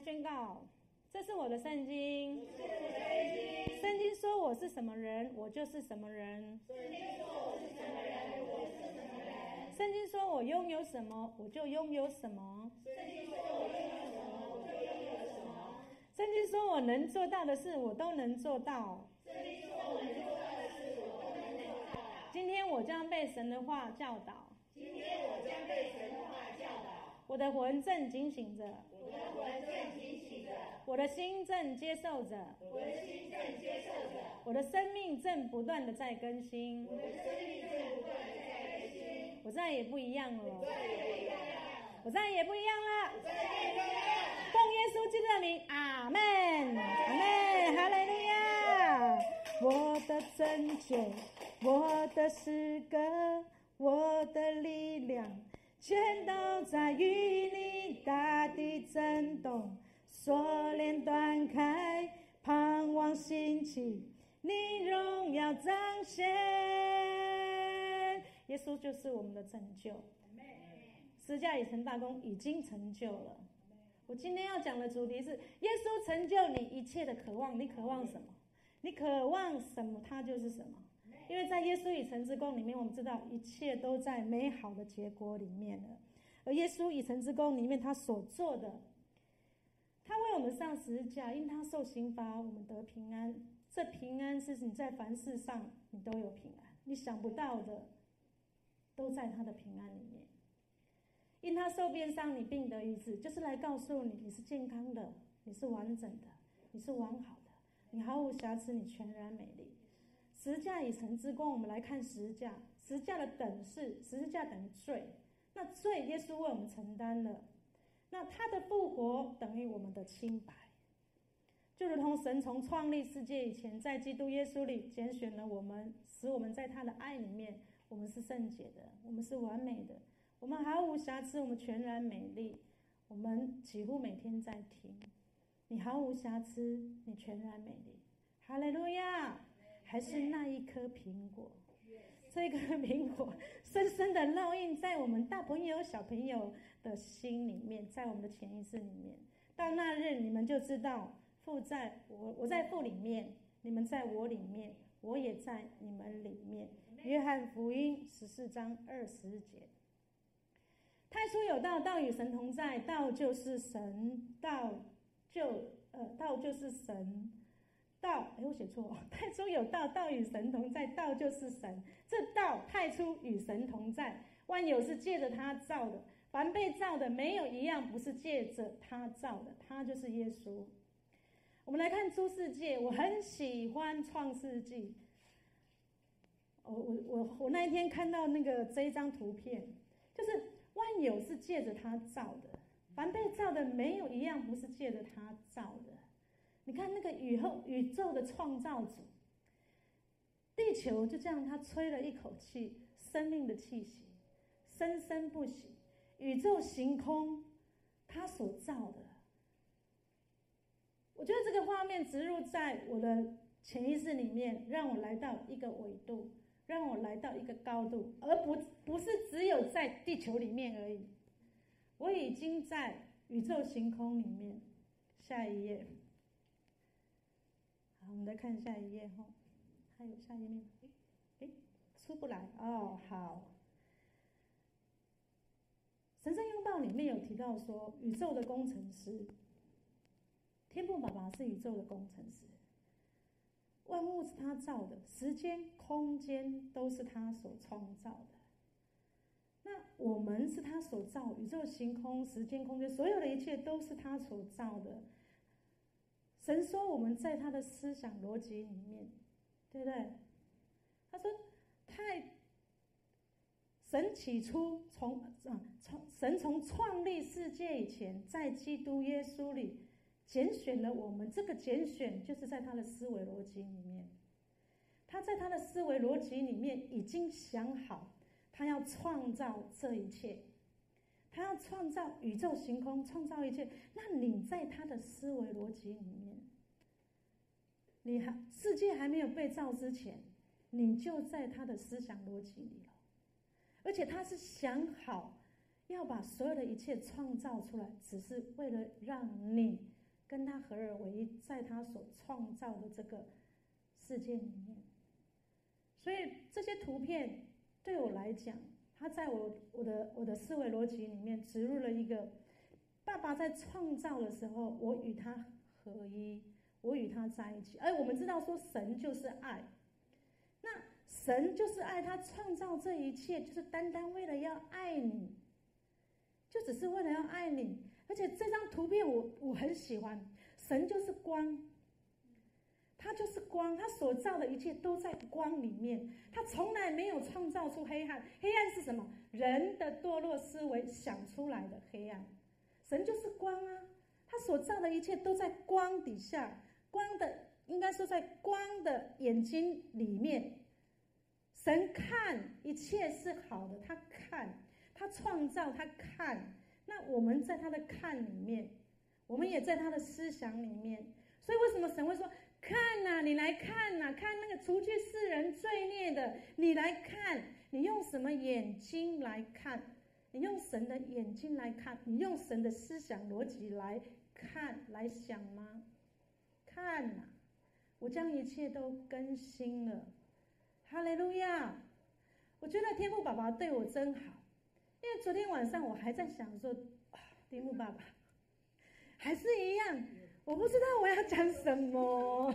宣告，这是我的圣经。圣经说我是什么人，我就是什么人。圣经说我是什么人，我是什么人。圣经说我拥有什么，我就拥有什么。圣经说我拥有什么，我就拥有什么。圣经说我能做到的事，我都能做到。圣经说我能做到的事，我都能做到。今天我将被神的话教导。今天我将被神。我的魂正警醒着。我的魂正警醒着。我的心正接受着。我的心正接受着。我的生命正不断的在更新。我的生命正不断的在更新。我再也不一样了。我再也不一样了。我再也不一样了。我再也不一样了。奉耶稣基督的名，阿门。阿门。哈利路亚。我的拯救，我的诗歌，我的力量。全都在于你，大地震动，锁链断开，盼望兴起，你荣耀彰显。耶稣就是我们的拯救，十架已成大功，已经成就了。我今天要讲的主题是：耶稣成就你一切的渴望。你渴望什么？你渴望什么？他就是什么。因为在耶稣已成之功里面，我们知道一切都在美好的结果里面了。而耶稣已成之功里面，他所做的，他为我们上十字架，因他受刑罚，我们得平安。这平安是你在凡事上你都有平安，你想不到的，都在他的平安里面。因他受鞭伤，你病得医治，就是来告诉你，你是健康的，你是完整的，你是完好的，你毫无瑕疵，你全然美丽。十架已成之功，我们来看十架。十架的等式，十字架等于罪，那罪耶稣为我们承担了。那他的复活等于我们的清白，就如同神从创立世界以前，在基督耶稣里拣选了我们，使我们在他的爱里面，我们是圣洁的，我们是完美的，我们毫无瑕疵，我们全然美丽。我们几乎每天在听，你毫无瑕疵，你全然美丽。哈利路亚。还是那一颗苹果，这颗苹果深深的烙印在我们大朋友、小朋友的心里面，在我们的潜意识里面。到那日，你们就知道父在我，我在父里面，你们在我里面，我也在你们里面。约翰福音十四章二十节。太初有道，道与神同在，道就是神，道就呃，道就是神。道，哎，我写错。太初有道，道与神同在，道就是神。这道太初与神同在，万有是借着他造的，凡被造的没有一样不是借着他造的，他就是耶稣。我们来看诸世界，我很喜欢创世纪。我我我我那一天看到那个这一张图片，就是万有是借着他造的，凡被造的没有一样不是借着他造的。你看那个宇后宇宙的创造主，地球就这样，他吹了一口气，生命的气息，生生不息。宇宙行空，他所造的，我觉得这个画面植入在我的潜意识里面，让我来到一个纬度，让我来到一个高度，而不不是只有在地球里面而已。我已经在宇宙行空里面。下一页。好，我们来看下一页哈，还有下一页，哎哎，出不来哦。好，神圣拥抱里面有提到说，宇宙的工程师，天父爸爸是宇宙的工程师，万物是他造的，时间、空间都是他所创造的。那我们是他所造，宇宙、星空、时间、空间，所有的一切都是他所造的。神说：“我们在他的思想逻辑里面，对不对？”他说：“太神起初从啊从神从创立世界以前，在基督耶稣里拣选了我们。这个拣选就是在他的思维逻辑里面，他在他的思维逻辑里面已经想好，他要创造这一切。”他要创造宇宙星空，创造一切。那你在他的思维逻辑里面，你还世界还没有被造之前，你就在他的思想逻辑里了。而且他是想好要把所有的一切创造出来，只是为了让你跟他合而为一，在他所创造的这个世界里面。所以这些图片对我来讲，它在我我的我的思维逻辑里面植入了一个：爸爸在创造的时候，我与他合一，我与他在一起。而我们知道说，神就是爱。那神就是爱，他创造这一切，就是单单为了要爱你，就只是为了要爱你。而且这张图片我我很喜欢，神就是光，他就是光，他所造的一切都在光里面，他从来没有创造出黑暗。黑暗是什么？人的堕落思维想出来的黑暗。神就是光啊，他所造的一切都在光底下，光的。应该说，在光的眼睛里面，神看一切是好的，他看，他创造，他看。那我们在他的看里面，我们也在他的思想里面。所以，为什么神会说：“看呐，你来看呐，看那个除去世人罪孽的，你来看，你用什么眼睛来看？你用神的眼睛来看，你用神的思想逻辑来看，来想吗？看呐。”我将一切都更新了，哈利路亚！我觉得天父爸爸对我真好，因为昨天晚上我还在想说，天父爸爸还是一样，我不知道我要讲什么，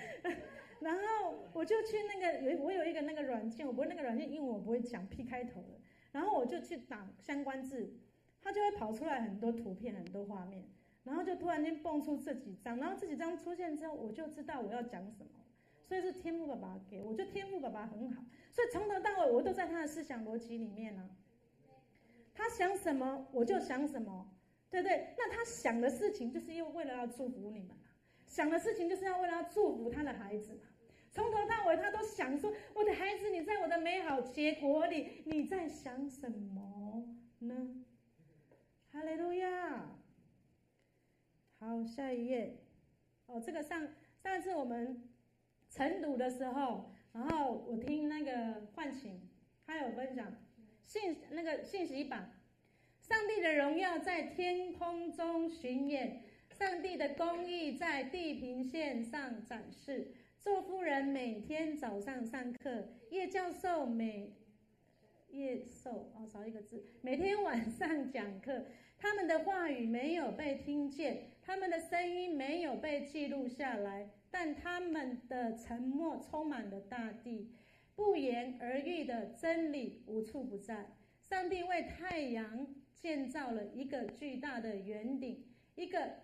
然后我就去那个有我有一个那个软件，我不会那个软件，因为我不会讲 P 开头的，然后我就去打相关字，它就会跑出来很多图片，很多画面。然后就突然间蹦出这几张，然后这几张出现之后，我就知道我要讲什么，所以是天赋爸爸给我，就天赋爸爸很好，所以从头到尾我都在他的思想逻辑里面呢、啊。他想什么我就想什么，对不对？那他想的事情就是因为了要祝福你们，想的事情就是要为了要祝福他的孩子嘛。从头到尾他都想说，我的孩子，你在我的美好结果里，你在想什么呢？哈利路亚。好，下一页。哦，这个上上次我们晨读的时候，然后我听那个唤醒，他有分享信那个信息版，上帝的荣耀在天空中巡演，上帝的公义在地平线上展示。做夫人每天早上上课，叶教授每叶授哦少一个字，每天晚上讲课。他们的话语没有被听见，他们的声音没有被记录下来，但他们的沉默充满了大地，不言而喻的真理无处不在。上帝为太阳建造了一个巨大的圆顶，一个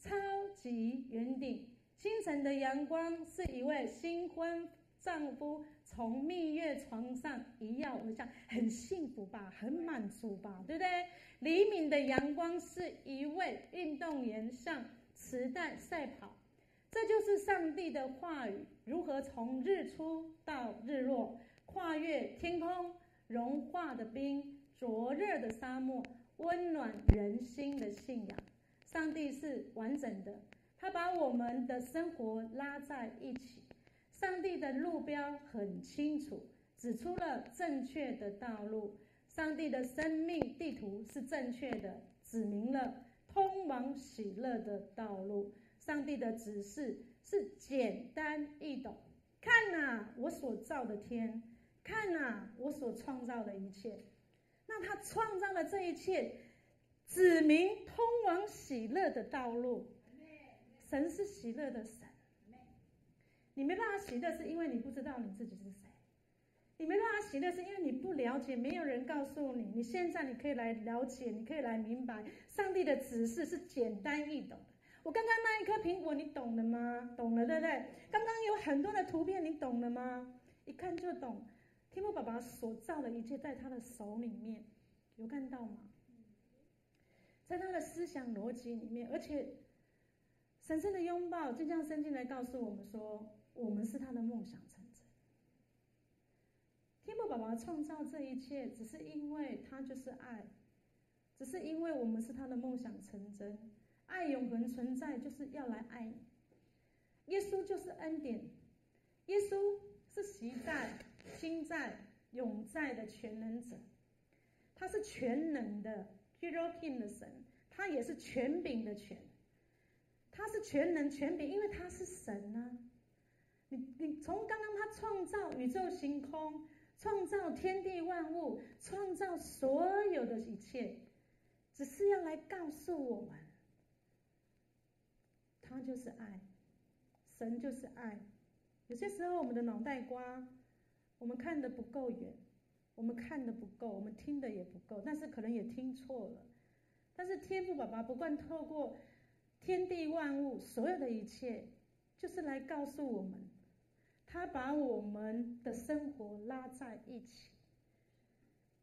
超级圆顶。清晨的阳光是一位新婚丈夫从蜜月床上一跃而下，很幸福吧，很满足吧，对不对？黎明的阳光是一位运动员向磁带赛跑，这就是上帝的话语如何从日出到日落，跨越天空，融化的冰，灼热的沙漠，温暖人心的信仰。上帝是完整的，他把我们的生活拉在一起。上帝的路标很清楚，指出了正确的道路。上帝的生命地图是正确的，指明了通往喜乐的道路。上帝的指示是简单易懂。看呐，我所造的天；看呐，我所创造的一切。那他创造的这一切，指明通往喜乐的道路。神是喜乐的神。你没办法喜乐，是因为你不知道你自己是谁。你没办法喜乐，是因为你不了解，没有人告诉你。你现在你可以来了解，你可以来明白，上帝的指示是简单易懂的。我刚刚那一颗苹果，你懂了吗？懂了，对不对？刚刚有很多的图片，你懂了吗？一看就懂。天父爸爸所造的一切，在他的手里面，有看到吗？在他的思想逻辑里面，而且神圣的拥抱就这样伸进来，告诉我们说，我们是他的梦想成真。天父爸爸创造这一切，只是因为他就是爱，只是因为我们是他的梦想成真，爱永恒存在，就是要来爱你。耶稣就是恩典，耶稣是昔在、今在、永在的全能者。他是全能的 Elohim 的神，他也是权柄的权，他是全能权柄，因为他是神啊。你你从刚刚他创造宇宙星空，创造天地万物，创造所有的一切，只是要来告诉我们，他就是爱，神就是爱。有些时候我们的脑袋瓜，我们看的不够远，我们看的不够，我们听的也不够，但是可能也听错了。但是天父爸爸不断透过天地万物所有的一切，就是来告诉我们。他把我们的生活拉在一起，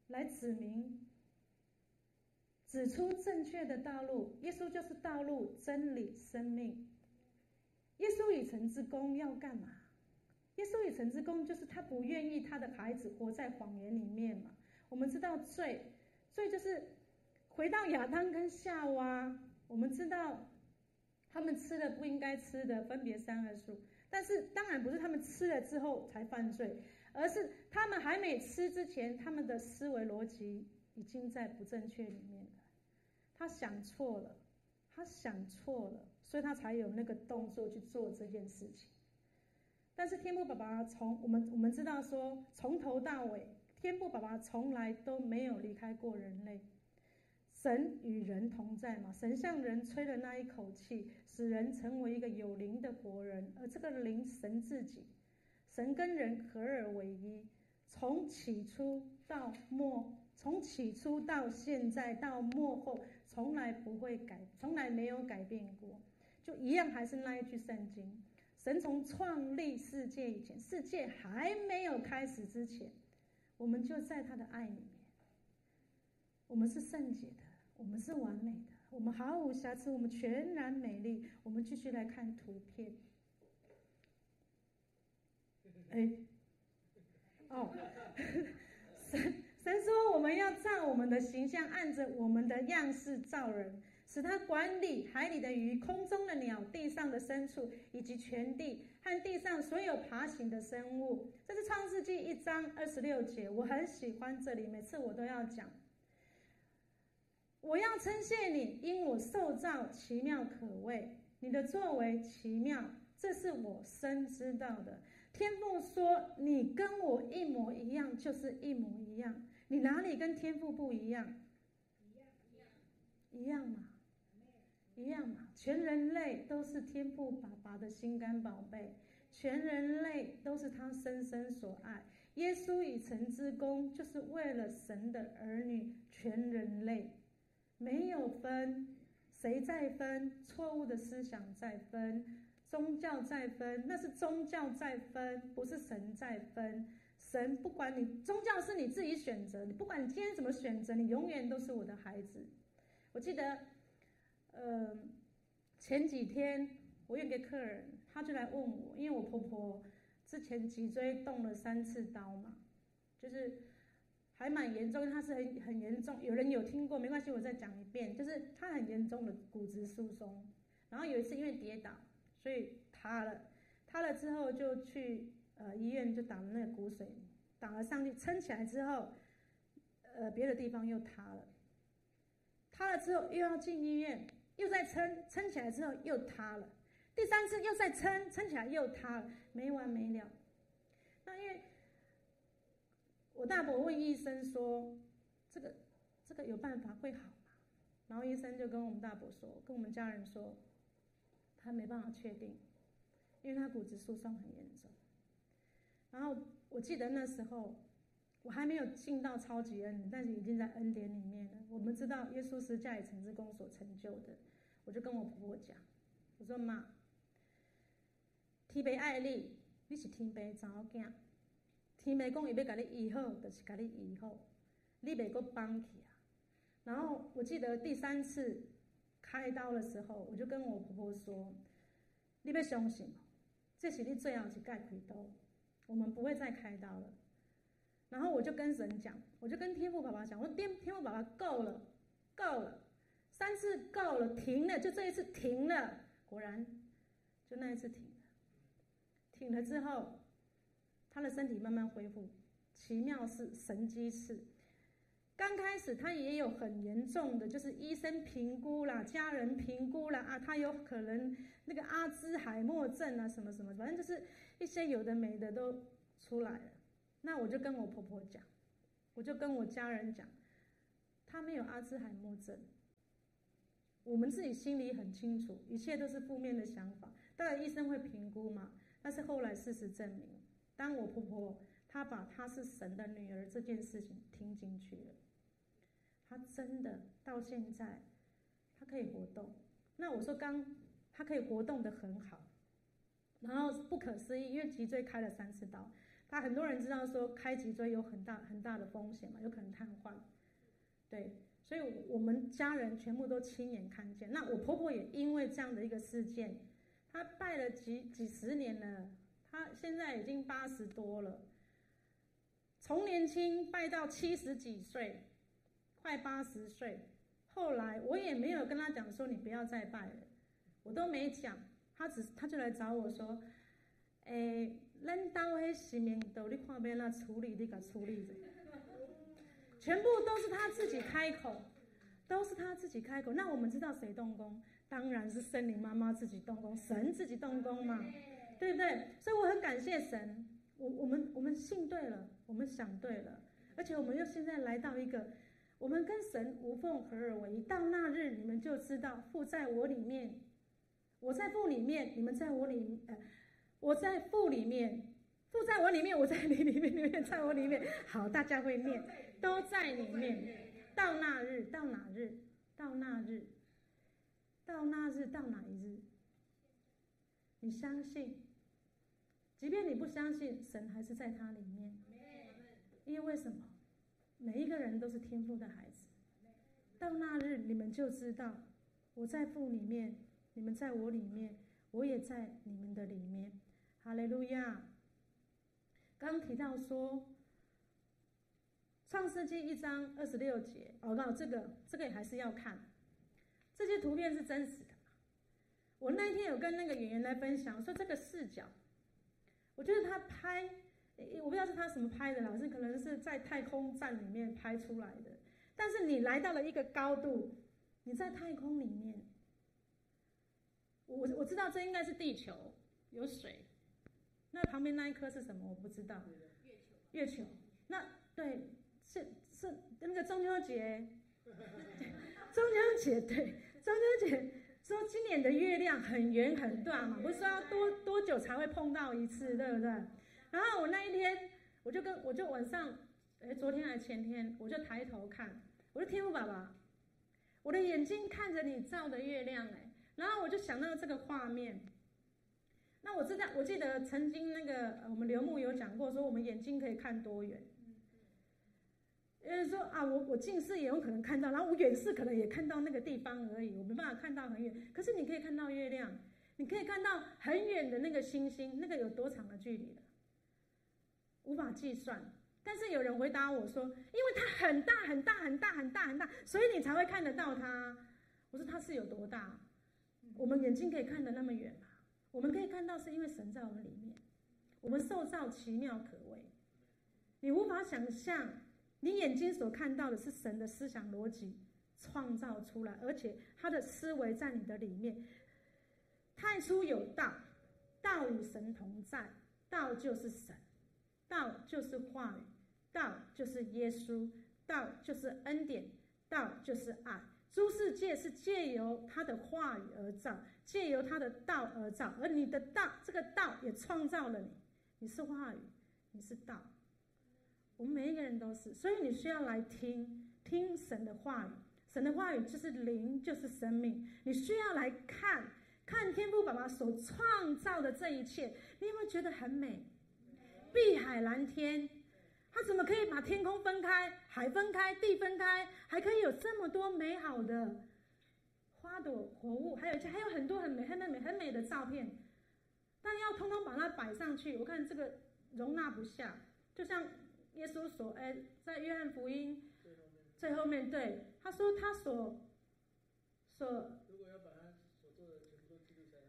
来指明、指出正确的道路。耶稣就是道路、真理、生命。耶稣与神之功要干嘛？耶稣与神之功就是他不愿意他的孩子活在谎言里面嘛。我们知道罪，罪就是回到亚当跟夏娃，我们知道他们吃的不应该吃的分别善恶树。但是当然不是他们吃了之后才犯罪，而是他们还没吃之前，他们的思维逻辑已经在不正确里面了。他想错了，他想错了，所以他才有那个动作去做这件事情。但是天父爸爸从我们我们知道说，从头到尾，天父爸爸从来都没有离开过人类。神与人同在嘛？神向人吹了那一口气，使人成为一个有灵的活人。而这个灵，神自己，神跟人合而为一，从起初到末，从起初到现在到末后，从来不会改，从来没有改变过，就一样还是那一句圣经：神从创立世界以前，世界还没有开始之前，我们就在他的爱里面，我们是圣洁的。我们是完美的，我们毫无瑕疵，我们全然美丽。我们继续来看图片。哎，哦，神神说我们要照我们的形象，按着我们的样式造人，使他管理海里的鱼、空中的鸟、地上的牲畜，以及全地和地上所有爬行的生物。这是创世纪一章二十六节，我很喜欢这里，每次我都要讲。我要称谢你，因我受造奇妙可畏，你的作为奇妙，这是我深知道的。天父说你跟我一模一样，就是一模一样。你哪里跟天父不一样？一样，一样，嘛，一样嘛。全人类都是天父爸爸的心肝宝贝，全人类都是他深深所爱。耶稣与神之功，就是为了神的儿女，全人类。没有分，谁在分？错误的思想在分，宗教在分，那是宗教在分，不是神在分。神不管你，宗教是你自己选择，你不管你今天怎么选择，你永远都是我的孩子。我记得，呃，前几天我有个客人，他就来问我，因为我婆婆之前脊椎动了三次刀嘛，就是。还蛮严重，他是很很严重。有人有听过，没关系，我再讲一遍。就是他很严重的骨质疏松，然后有一次因为跌倒，所以塌了。塌了之后就去呃医院就打了那个骨髓，打了上去撑起来之后，呃别的地方又塌了。塌了之后又要进医院，又再撑撑起来之后又塌了。第三次又再撑撑起来又塌了，没完没了。那因为。我大伯问医生说：“这个，这个有办法会好吗？”然后医生就跟我们大伯说，跟我们家人说，他没办法确定，因为他骨质疏松很严重。然后我记得那时候我还没有进到超级恩，但是已经在恩典里面了。我们知道耶稣十架与神之功所成就的，我就跟我婆婆讲，我说妈，天父爱你，你是天父查某囝。天没讲伊要甲你医好，就是甲你医好，你袂搁放弃啊。然后我记得第三次开刀的时候，我就跟我婆婆说：“你要相信，这是你最后一次开刀，我们不会再开刀了。”然后我就跟神讲，我就跟天父爸爸讲：“我说天天父爸爸够了，够了，三次够了，停了，就这一次停了。”果然，就那一次停了，停了之后。他的身体慢慢恢复，奇妙是神迹是。刚开始他也有很严重的，就是医生评估啦，家人评估啦，啊，他有可能那个阿兹海默症啊，什么什么，反正就是一些有的没的都出来了。那我就跟我婆婆讲，我就跟我家人讲，他没有阿兹海默症。我们自己心里很清楚，一切都是负面的想法。当然医生会评估嘛，但是后来事实证明，当我婆婆她把她是神的女儿这件事情听进去了。她真的到现在，她可以活动。那我说刚，她可以活动得很好，然后不可思议，因为脊椎开了三次刀。他很多人知道说开脊椎有很大很大的风险嘛，有可能瘫痪。对，所以我们家人全部都亲眼看见。那我婆婆也因为这样的一个事件，她拜了几几十年了，他现在已经八十多了，从年轻拜到七十几岁。快八十岁，后来我也没有跟他讲说，你不要再拜了，我都没讲，他只他就来找我说，诶，恁兜迄生命都你看边那处理，你给处理着，全部都是他自己开口，都是他自己开口。那我们知道谁动工？当然是森林妈妈自己动工，神自己动工嘛，对不对？所以我很感谢神，我我们我们信对了，我们想对了，而且我们又现在来到一个。我们跟神无缝合而为一，到那日你们就知道父在我里面，我在父里面，你们在我里，呃，我在父里面，父在我里面，我在你里面，你们在我里面。好，大家会念，都在里面。到那日，到哪日？到那日，到那日，到哪一日？你相信？即便你不相信，神还是在他里面。因为什么？每一个人都是天父的孩子，到那日你们就知道，我在父里面，你们在我里面，我也在你们的里面。哈利路亚。刚提到说，《创世纪》一章二十六节，哦，那这个这个也还是要看，这些图片是真实的。我那天有跟那个演员来分享，说这个视角，我觉得他拍。我不知道是他什么拍的，老师可能是在太空站里面拍出来的。但是你来到了一个高度，你在太空里面，我我知道这应该是地球，有水。那旁边那一颗是什么？我不知道。月球。月球。那对，是是那个中秋节。中秋节对，中秋节说今年的月亮很圆很大嘛，不是说要多多久才会碰到一次，对不对？然后我那一天，我就跟我就晚上，哎，昨天还前天，我就抬头看，我说天父爸爸，我的眼睛看着你照的月亮，哎，然后我就想到这个画面。那我知道，我记得曾经那个我们刘牧有讲过，说我们眼睛可以看多远？有人说啊，我我近视也有可能看到，然后我远视可能也看到那个地方而已，我没办法看到很远。可是你可以看到月亮，你可以看到很远的那个星星，那个有多长的距离了？无法计算，但是有人回答我说：“因为它很大很大很大很大很大，所以你才会看得到它。”我说：“它是有多大？我们眼睛可以看得那么远吗？我们可以看到，是因为神在我们里面。我们受造奇妙可畏，你无法想象，你眼睛所看到的是神的思想逻辑创造出来，而且他的思维在你的里面。太初有道，道与神同在，道就是神。”道就是话语，道就是耶稣，道就是恩典，道就是爱。诸世界是借由他的话语而造，借由他的道而造，而你的道，这个道也创造了你。你是话语，你是道，我们每一个人都是，所以你需要来听听神的话语。神的话语就是灵，就是生命。你需要来看看天父爸爸所创造的这一切，你有没有觉得很美？碧海蓝天，他怎么可以把天空分开、海分开、地分开，还可以有这么多美好的花朵、活物，还有一些还有很多很美、很美、很美的照片，但要通通把它摆上去，我看这个容纳不下。就像耶稣说：“哎，在约翰福音最后面，对他说，他所所如果要把他所做的全部都记录下来，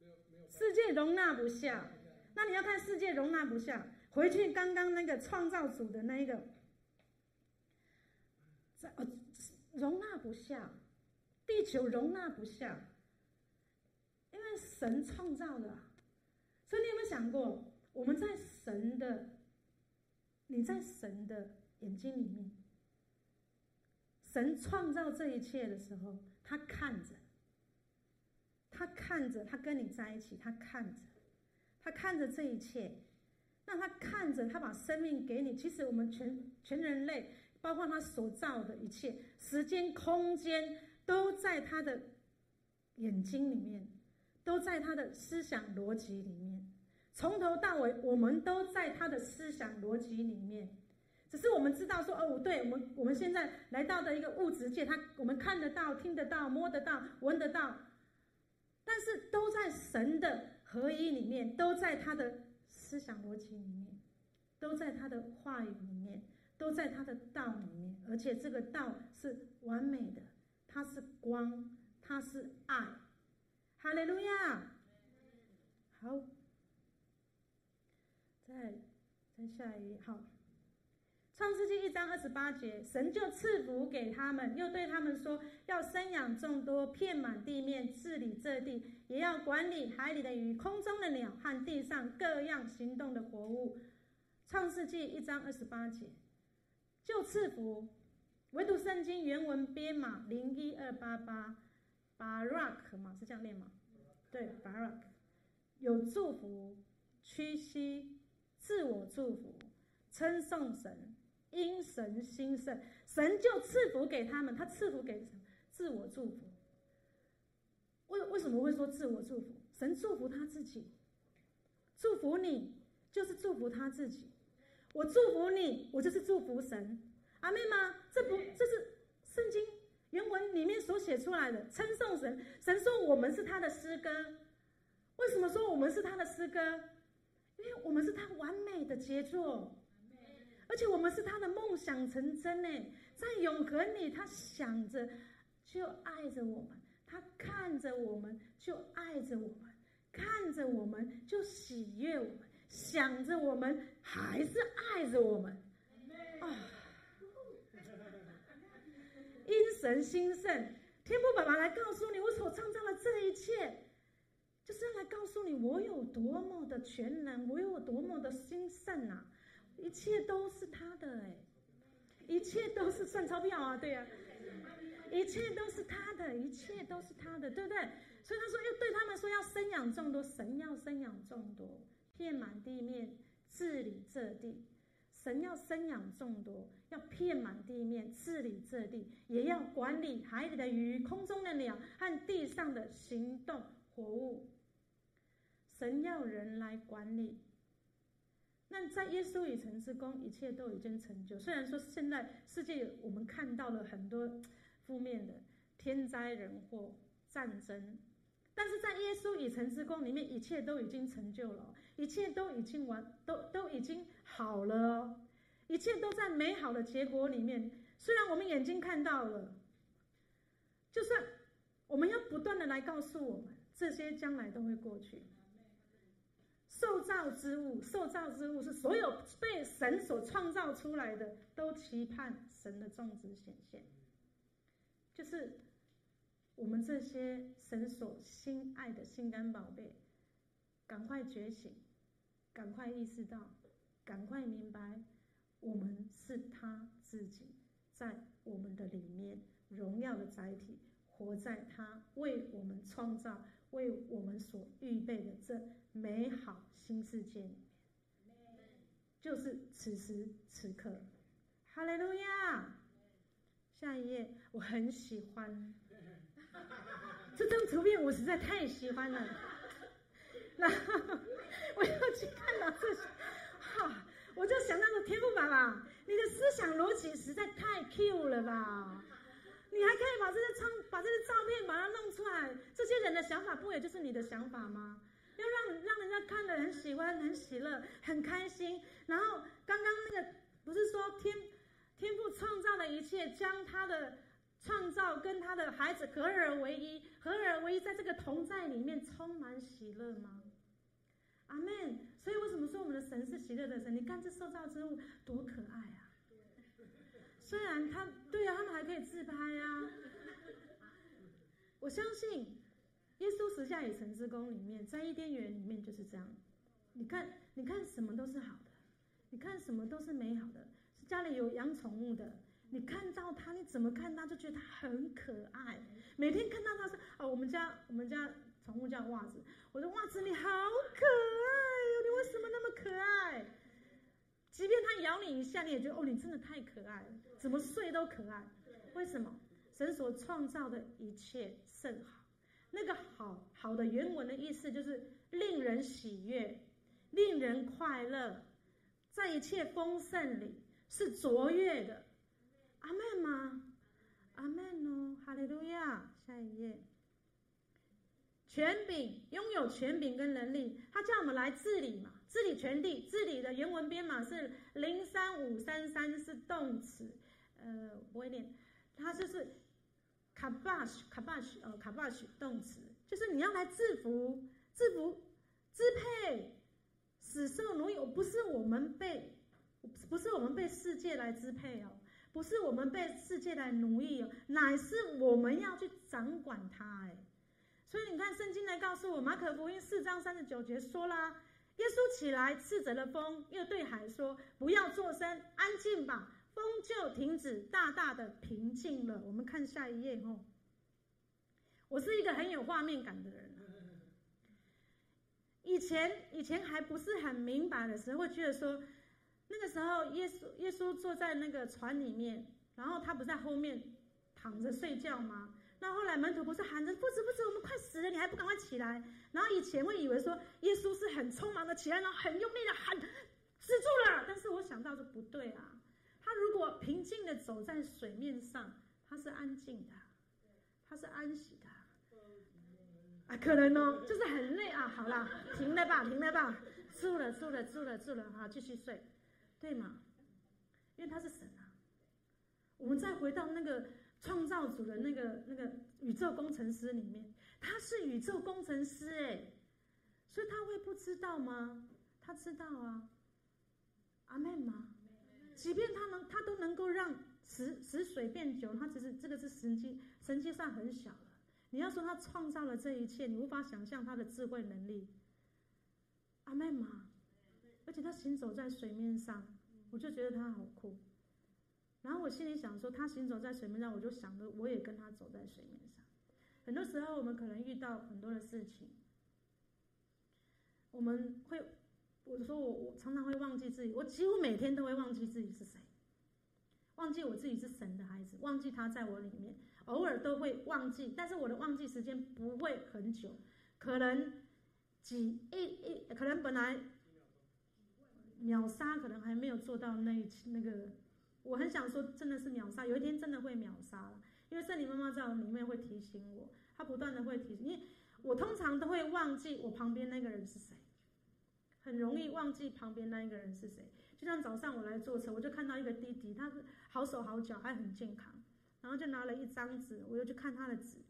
没有没有世界容纳不下。”那你要看世界容纳不下，回去刚刚那个创造主的那一个，在呃容纳不下，地球容纳不下，因为神创造的，所以你有没有想过，我们在神的，你在神的眼睛里面，神创造这一切的时候，他看着，他看着，他跟你在一起，他看着，他看着这一切。那他看着，他把生命给你。其实我们全全人类，包括他所造的一切，时间、空间，都在他的眼睛里面，都在他的思想逻辑里面。从头到尾，我们都在他的思想逻辑里面。只是我们知道说，哦，对，我们我们现在来到的一个物质界，他我们看得到、听得到、摸得到、闻得到，但是都在神的合一里面，都在他的。思想逻辑里面，都在他的话语里面，都在他的道里面，而且这个道是完美的，它是光，它是爱。哈利路亚！好，再再下一页，好。创世纪一章二十八节，神就赐福给他们，又对他们说：要生养众多，遍满地面，治理这地，也要管理海里的鱼、空中的鸟和地上各样行动的活物。创世纪一章二十八节，就赐福。唯独圣经原文编码零一二八八，Barak 吗？是这样念吗？对，Barak 有祝福、屈膝、自我祝福、称颂神。因神兴盛，神就赐福给他们。他赐福给什么？自我祝福。为为什么会说自我祝福？神祝福他自己，祝福你就是祝福他自己。我祝福你，我就是祝福神。阿妹吗？这不，这是圣经原文里面所写出来的，称颂神。神说我们是他的诗歌。为什么说我们是他的诗歌？因为我们是他完美的杰作。而且我们是他的梦想成真呢，在永恒里，他想着就爱着我们，他看着我们就爱着我们，看着我们就喜悦我们，想着我们还是爱着我们啊！因神兴盛，天父爸爸来告诉你，我所创造的这一切，就是要来告诉你我有多么的全能，我有多么的兴盛啊！一切都是他的哎，一切都是算钞票啊，对呀、啊，一切都是他的，一切都是他的，对不对？所以他说，又对他们说要生养众多，神要生养众多，遍满地面，治理这地。神要生养众多，要遍满地面，治理这地，也要管理海里的鱼、空中的鸟和地上的行动活物。神要人来管理。那在耶稣已成之功，一切都已经成就。虽然说现在世界我们看到了很多负面的天灾人祸、战争，但是在耶稣已成之功里面，一切都已经成就了，一切都已经完，都都已经好了哦，一切都在美好的结果里面。虽然我们眼睛看到了，就算我们要不断的来告诉我们，这些将来都会过去。受造之物，受造之物是所有被神所创造出来的，都期盼神的种子显现。就是我们这些神所心爱的心肝宝贝，赶快觉醒，赶快意识到，赶快明白，我们是他自己在我们的里面荣耀的载体，活在他为我们创造。为我们所预备的这美好新世界，就是此时此刻，哈利路亚！下一页，我很喜欢这张图片，我实在太喜欢了。然后我要去看到这些，哈，我就想到了天父爸爸，你的思想逻辑实在太 Q 了吧！你还可以把这些唱，把这些照片把它弄出来，这些人的想法不也就是你的想法吗？要让让人家看的很喜欢、很喜乐、很开心。然后刚刚那个不是说天天父创造的一切，将他的创造跟他的孩子合而为一，合而为一，在这个同在里面充满喜乐吗？阿门。所以为什么说我们的神是喜乐的神？你看这受造之物多可爱啊！虽然他对啊，他们还可以自拍啊。我相信耶稣十下以成之功里面，在伊甸园里面就是这样。你看，你看什么都是好的，你看什么都是美好的。是家里有养宠物的，你看到它，你怎么看它就觉得它很可爱。每天看到它说：“哦，我们家我们家宠物叫袜子。”我说：“袜子，你好可爱哟，你为什么那么可爱？”即便它咬你一下，你也觉得哦，你真的太可爱了，怎么睡都可爱。为什么？神所创造的一切甚好。那个好好的原文的意思就是令人喜悦，令人快乐，在一切丰盛里是卓越的。阿门吗？阿门哦，哈利路亚。下一页。权柄，拥有权柄跟能力，他叫我们来治理嘛。治理全地，治理的原文编码是零三五三三，是动词，呃，不会念，它就是卡巴什，卡巴什，呃，卡巴什动词，就是你要来制服、制服、支配、使受奴役，不是我们被，不是我们被世界来支配哦，不是我们被世界来奴役哦，乃是我们要去掌管它，哎，所以你看圣经来告诉我，马可福音四章三十九节说啦。耶稣起来，斥责了风，又对海说：“不要作声，安静吧。”风就停止，大大的平静了。我们看下一页哦。我是一个很有画面感的人。以前以前还不是很明白的时候，会觉得说，那个时候耶稣耶稣坐在那个船里面，然后他不在后面躺着睡觉吗？那后来门徒不是喊着不止不止，我们快死了，你还不赶快起来？然后以前会以为说耶稣是很匆忙的起来，然后很用力的喊止住了。但是我想到说不对啊，他如果平静的走在水面上，他是安静的，他是安息的啊，可能哦，就是很累啊。好了，停了吧，停了吧，住了住了住了住了，好，继续睡，对吗？因为他是神啊。我们再回到那个。创造主的那个那个宇宙工程师里面，他是宇宙工程师哎，所以他会不知道吗？他知道啊，阿妹吗？即便他能，他都能够让使使水变酒，他只是这个是神迹，神迹算很小了。你要说他创造了这一切，你无法想象他的智慧能力，阿妹吗？而且他行走在水面上，我就觉得他好酷。然后我心里想说，他行走在水面上，我就想着我也跟他走在水面上。很多时候我们可能遇到很多的事情，我们会，我说我我常常会忘记自己，我几乎每天都会忘记自己是谁，忘记我自己是神的孩子，忘记他在我里面，偶尔都会忘记，但是我的忘记时间不会很久，可能几一一，可能本来秒杀，可能还没有做到那那个。我很想说，真的是秒杀，有一天真的会秒杀了，因为圣灵妈妈在我里面会提醒我，她不断的会提醒，因为我通常都会忘记我旁边那个人是谁，很容易忘记旁边那一个人是谁。就像早上我来坐车，我就看到一个弟弟，他是好手好脚，还很健康，然后就拿了一张纸，我又去看他的纸，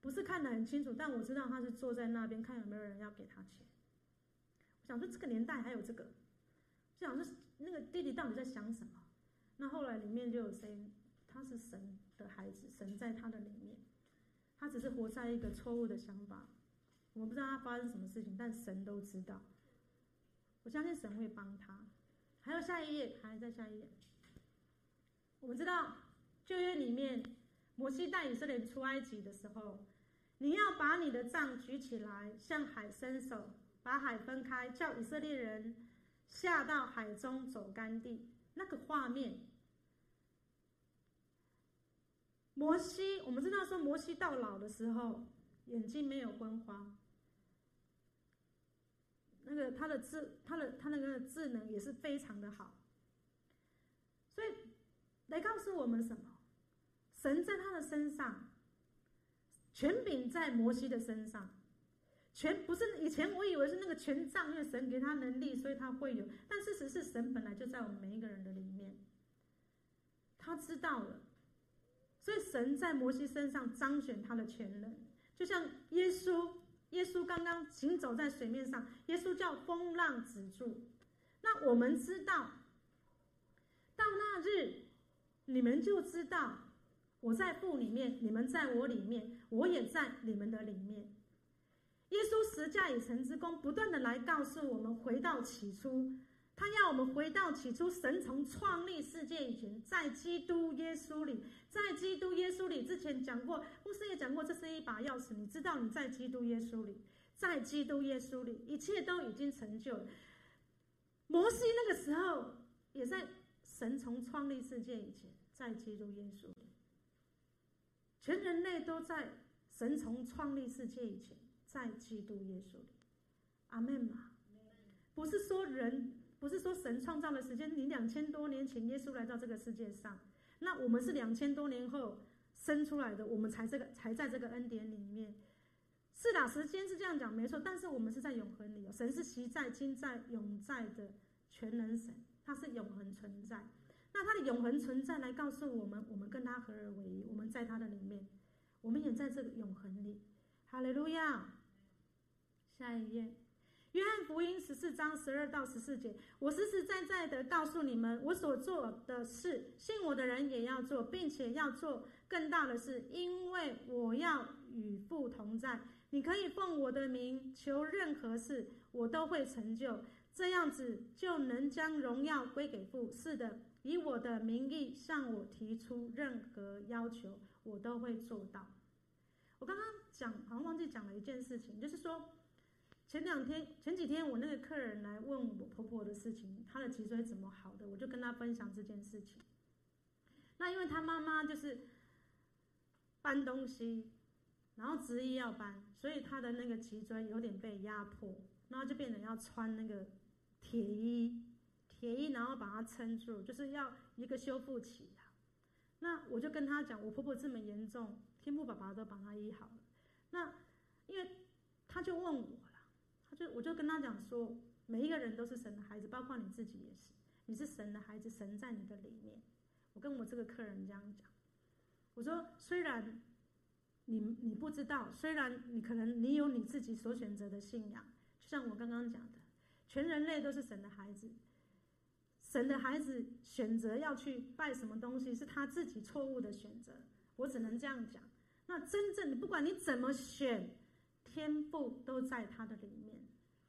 不是看得很清楚，但我知道他是坐在那边看有没有人要给他钱。我想说这个年代还有这个，就想说那个弟弟到底在想什么？那后来里面就有谁？他是神的孩子，神在他的里面，他只是活在一个错误的想法。我不知道他发生什么事情，但神都知道。我相信神会帮他。还有下一页，还在下一页。我们知道旧约里面，摩西带以色列出埃及的时候，你要把你的杖举起来，向海伸手，把海分开，叫以色列人下到海中走干地。那个画面，摩西，我们知道说摩西到老的时候，眼睛没有昏花，那个他的智，他的他那个智能也是非常的好，所以来告诉我们什么？神在他的身上，权柄在摩西的身上。权不是以前我以为是那个权杖，因为神给他能力，所以他会有。但事实是神本来就在我们每一个人的里面，他知道了，所以神在摩西身上彰显他的权能，就像耶稣，耶稣刚刚行走在水面上，耶稣叫风浪止住。那我们知道，到那日，你们就知道我在父里面，你们在我里面，我也在你们的里面。耶稣十架以成之功，不断的来告诉我们，回到起初，他要我们回到起初，神从创立世界以前，在基督耶稣里，在基督耶稣里之前讲过，牧师也讲过，这是一把钥匙，你知道你在基督耶稣里，在基督耶稣里，一切都已经成就。摩西那个时候也在神从创立世界以前，在基督耶稣里，全人类都在神从创立世界以前。在基督耶稣里，阿门嘛？不是说人，不是说神创造的时间，你两千多年前耶稣来到这个世界上，那我们是两千多年后生出来的，我们才这个才在这个恩典里面。是的，时间是这样讲没错，但是我们是在永恒里，神是昔在、今在、永在的全能神，他是永恒存在。那他的永恒存在来告诉我们，我们跟他合而为一，我们在他的里面，我们也在这个永恒里。哈利路亚。下一页，约翰福音十四章十二到十四节。我实实在在的告诉你们，我所做的事，信我的人也要做，并且要做更大的事，因为我要与父同在。你可以奉我的名求任何事，我都会成就。这样子就能将荣耀归给父。是的，以我的名义向我提出任何要求，我都会做到。我刚刚讲，好像忘记讲了一件事情，就是说。前两天、前几天，我那个客人来问我婆婆的事情，她的脊椎怎么好的，我就跟她分享这件事情。那因为她妈妈就是搬东西，然后执意要搬，所以她的那个脊椎有点被压迫，然后就变成要穿那个铁衣，铁衣，然后把它撑住，就是要一个修复期。那我就跟她讲，我婆婆这么严重，天父爸爸都把她医好了。那因为她就问我。就我就跟他讲说，每一个人都是神的孩子，包括你自己也是。你是神的孩子，神在你的里面。我跟我这个客人这样讲，我说虽然你你不知道，虽然你可能你有你自己所选择的信仰，就像我刚刚讲的，全人类都是神的孩子。神的孩子选择要去拜什么东西，是他自己错误的选择。我只能这样讲。那真正的不管你怎么选。天赋都在他的里面，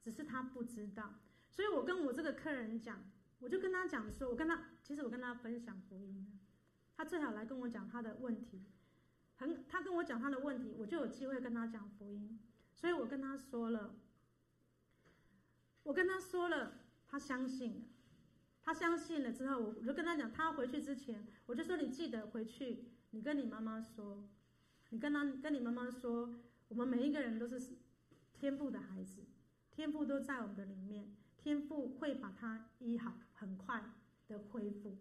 只是他不知道。所以我跟我这个客人讲，我就跟他讲说，我跟他其实我跟他分享福音，他最好来跟我讲他的问题，很他跟我讲他的问题，我就有机会跟他讲福音。所以我跟他说了，我跟他说了，他相信了，他相信了之后，我就跟他讲，他回去之前，我就说你记得回去，你跟你妈妈说，你跟他跟你妈妈说。我们每一个人都是天父的孩子，天赋都在我们的里面，天赋会把他医好，很快的恢复。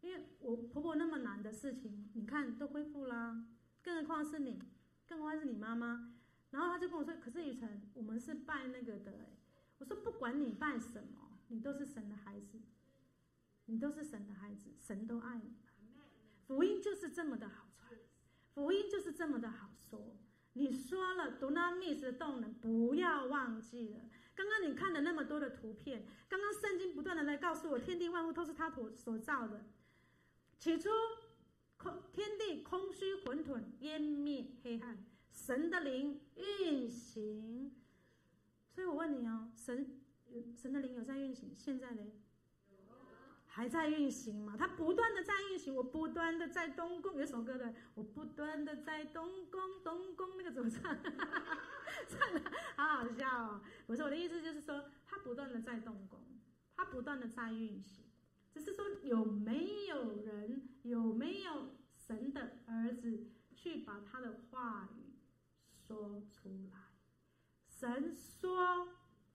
因为我婆婆那么难的事情，你看都恢复啦，更何况是你，更何况是你妈妈。然后他就跟我说：“可是雨辰，我们是拜那个的。”我说：“不管你拜什么，你都是神的孩子，你都是神的孩子，神都爱你。福音就是这么的好传，福音就是这么的好说。”你说了 Dunamis 的动能，不要忘记了。刚刚你看了那么多的图片，刚刚圣经不断的来告诉我，天地万物都是他所所造的。起初空天地空虚混沌，湮灭黑暗，神的灵运行。所以我问你哦，神神的灵有在运行，现在呢？还在运行嘛？它不断的在运行，我不断的在动工。有首歌的，我不断的在动工，动工那个怎么唱？唱的好好笑哦！不是我的意思，就是说它不断的在动工，它不断的在运行。只是说有没有人，有没有神的儿子去把他的话语说出来？神说：“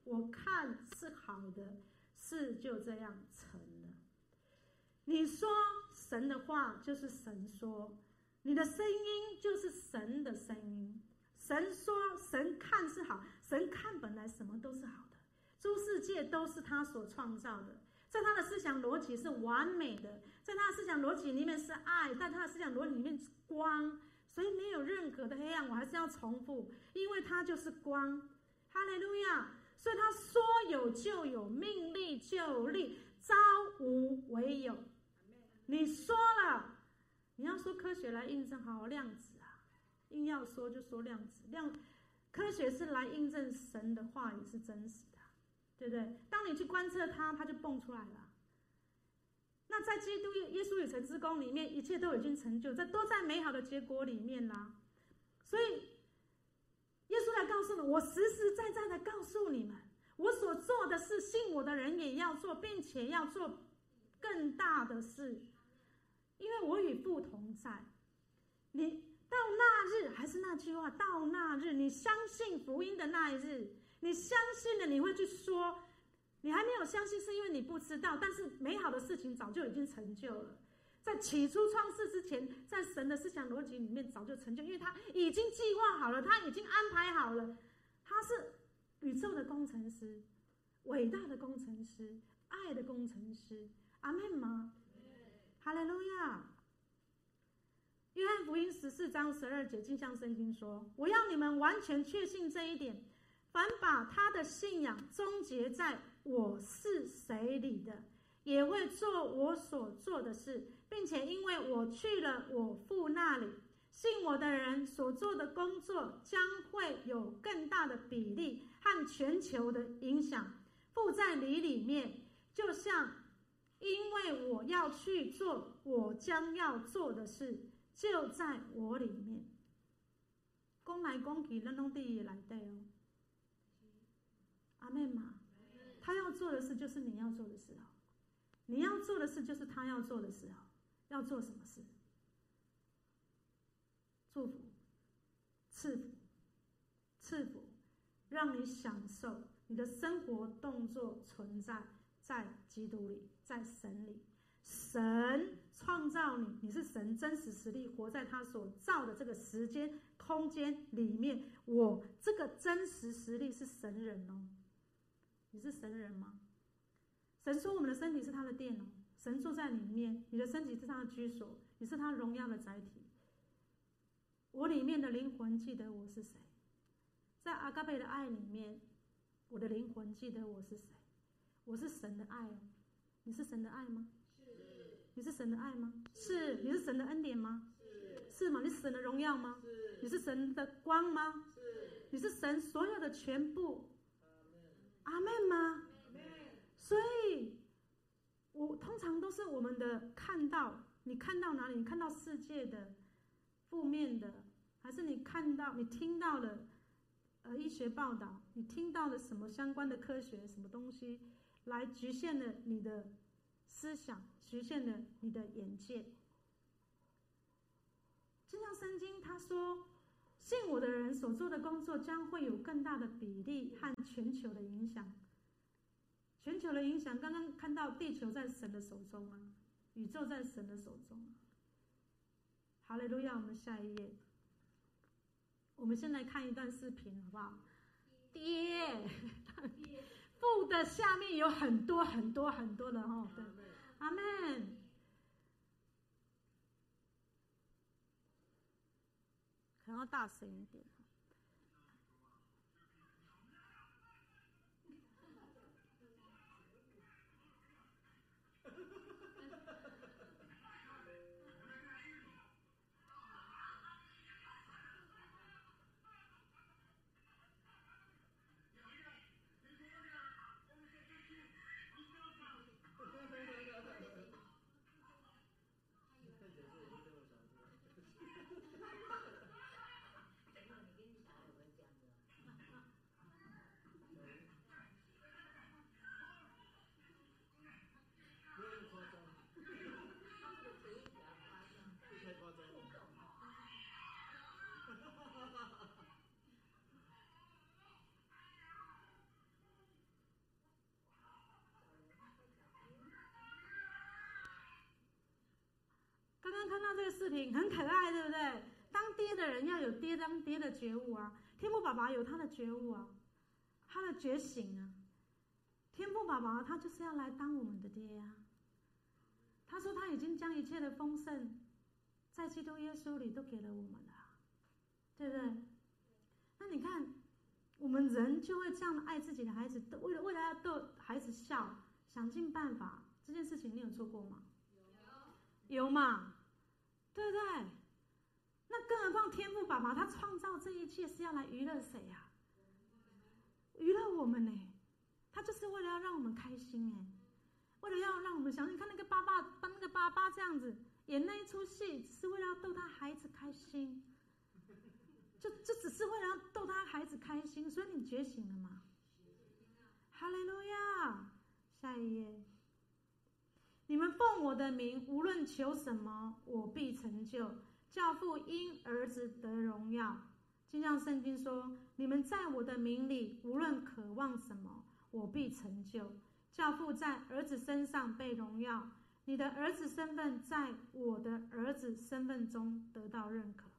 我看是好的，事就这样成。”你说神的话就是神说，你的声音就是神的声音。神说，神看是好，神看本来什么都是好的，诸世界都是他所创造的，在他的思想逻辑是完美的，在他的思想逻辑里面是爱，在他的思想逻辑里面是光，所以没有任何的黑暗。我还是要重复，因为他就是光。哈利路亚！所以他说有就有，命立就立，朝无为有。你说了，你要说科学来印证，好量子啊，硬要说就说量子，量科学是来印证神的话语是真实的，对不对？当你去观测它，它就蹦出来了。那在基督耶耶稣与神之工里面，一切都已经成就，在都在美好的结果里面啦。所以耶稣来告诉你，我实实在在的告诉你们，我所做的事，信我的人也要做，并且要做更大的事，因为我与父同在。你到那日，还是那句话，到那日，你相信福音的那一日，你相信了，你会去说。你还没有相信，是因为你不知道。但是美好的事情早就已经成就了，在起初创世之前，在神的思想逻辑里面早就成就，因为他已经计划好了，他已经安排好了。他是宇宙的工程师，伟大的工程师，爱的工程师。阿门吗？哈利路亚。约翰福音十四章十二节，镜像圣经说：“我要你们完全确信这一点，凡把他的信仰终结在。”我是谁里的，也会做我所做的事，并且因为我去了我父那里，信我的人所做的工作将会有更大的比例和全球的影响。父在你里面，就像因为我要去做我将要做的事，就在我里面。讲来讲去，咱拢伫伊内底哦。阿妹嘛。他要做的事就是你要做的事哦，你要做的事就是他要做的事哦。要做什么事？祝福、赐福、赐福，让你享受你的生活动作存在在基督里，在神里。神创造你，你是神真实实力活在他所造的这个时间空间里面。我这个真实实力是神人哦。你是神人吗？神说我们的身体是他的殿哦，神住在里面，你的身体是他的居所，你是他荣耀的载体。我里面的灵魂记得我是谁，在阿嘎贝的爱里面，我的灵魂记得我是谁，我是神的爱哦。你是神的爱吗？是。你是神的爱吗？是。你是神的恩典吗？是。是吗？你是神的荣耀吗？是。你是神的光吗？是。你是神所有的全部。阿门吗？所以，我通常都是我们的看到，你看到哪里？你看到世界的负面的，还是你看到、你听到了呃医学报道？你听到了什么相关的科学什么东西，来局限了你的思想，局限了你的眼界？就像圣经他说。信我的人所做的工作将会有更大的比例和全球的影响。全球的影响，刚刚看到地球在神的手中啊，宇宙在神的手中。好嘞，都要我们下一页。我们先来看一段视频，好不好？爹，父的下面有很多很多很多的哈。对，阿门。可能要大声一点。看到这个视频很可爱，对不对？当爹的人要有爹当爹的觉悟啊！天父爸爸有他的觉悟啊，他的觉醒啊！天父爸爸他就是要来当我们的爹呀、啊！他说他已经将一切的丰盛在基督耶稣里都给了我们了，对不对？那你看，我们人就会这样爱自己的孩子，为了为了要逗孩子笑，想尽办法，这件事情你有做过吗？有吗？对不对？那更何况天父爸爸他创造这一切是要来娱乐谁呀？娱乐我们呢？他就是为了要让我们开心哎，为了要让我们想你看那个爸爸，当那个爸爸这样子演那一出戏，是为了要逗他孩子开心，就就只是为了要逗他孩子开心。所以你觉醒了吗？哈利路亚！下一页，你们奉我的名，无论求什么，我必成就。教父因儿子得荣耀，就像圣经说：“你们在我的名里，无论渴望什么，我必成就。”教父在儿子身上被荣耀，你的儿子身份在我的儿子身份中得到认可。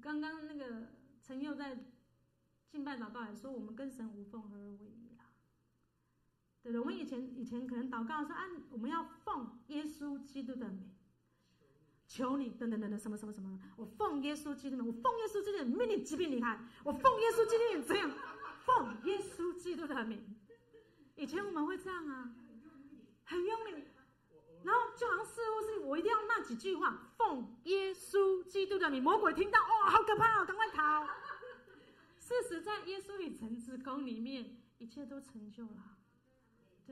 刚刚那个陈佑在敬拜祷告也说：“我们跟神无缝合而为。”对的，我们以前以前可能祷告说：“啊我们要奉耶稣基督的名。”求你等等等等什么什么什么，我奉耶稣基督的名，我奉耶稣基督的命令疾病离开，我奉耶稣基督的名这样，奉耶稣基督的名。以前我们会这样啊，很用力，然后就好像似乎是我一定要那几句话，奉耶稣基督的名，魔鬼听到哦，好可怕哦，赶快逃。事实在耶稣与神之宫里面，一切都成就了，